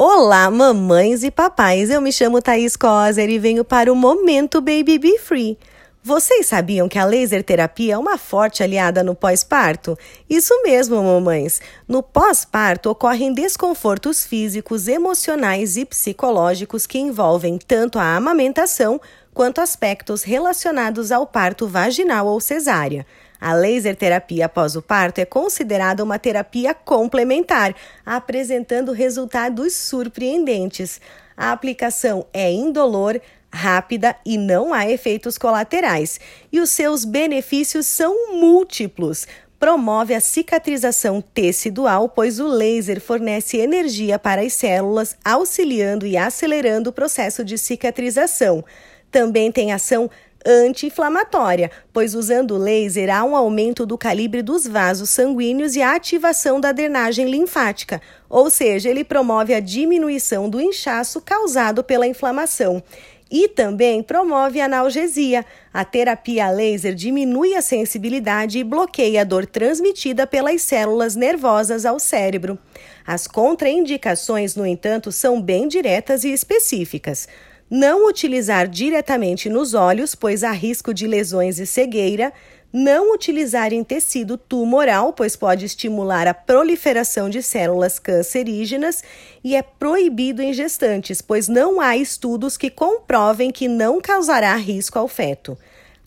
Olá, mamães e papais. Eu me chamo Thaís Coser e venho para o Momento Baby Be Free. Vocês sabiam que a laser terapia é uma forte aliada no pós-parto? Isso mesmo, mamães. No pós-parto ocorrem desconfortos físicos, emocionais e psicológicos que envolvem tanto a amamentação quanto aspectos relacionados ao parto vaginal ou cesárea. A laser terapia após o parto é considerada uma terapia complementar, apresentando resultados surpreendentes. A aplicação é indolor, rápida e não há efeitos colaterais. E os seus benefícios são múltiplos. Promove a cicatrização tecidual, pois o laser fornece energia para as células, auxiliando e acelerando o processo de cicatrização. Também tem ação anti-inflamatória, pois usando o laser há um aumento do calibre dos vasos sanguíneos e a ativação da drenagem linfática, ou seja, ele promove a diminuição do inchaço causado pela inflamação. E também promove a analgesia. A terapia laser diminui a sensibilidade e bloqueia a dor transmitida pelas células nervosas ao cérebro. As contraindicações, no entanto, são bem diretas e específicas. Não utilizar diretamente nos olhos, pois há risco de lesões e cegueira. Não utilizar em tecido tumoral, pois pode estimular a proliferação de células cancerígenas. E é proibido em gestantes, pois não há estudos que comprovem que não causará risco ao feto.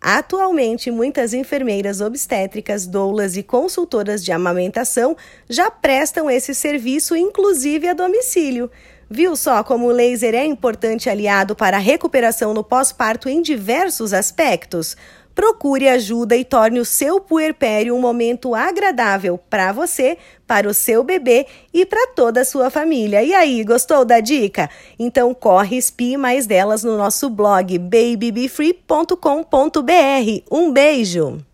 Atualmente, muitas enfermeiras obstétricas, doulas e consultoras de amamentação já prestam esse serviço, inclusive a domicílio. Viu só como o laser é importante aliado para a recuperação no pós-parto em diversos aspectos? Procure ajuda e torne o seu puerpério um momento agradável para você, para o seu bebê e para toda a sua família. E aí, gostou da dica? Então corre e espie mais delas no nosso blog babybefree.com.br. Um beijo!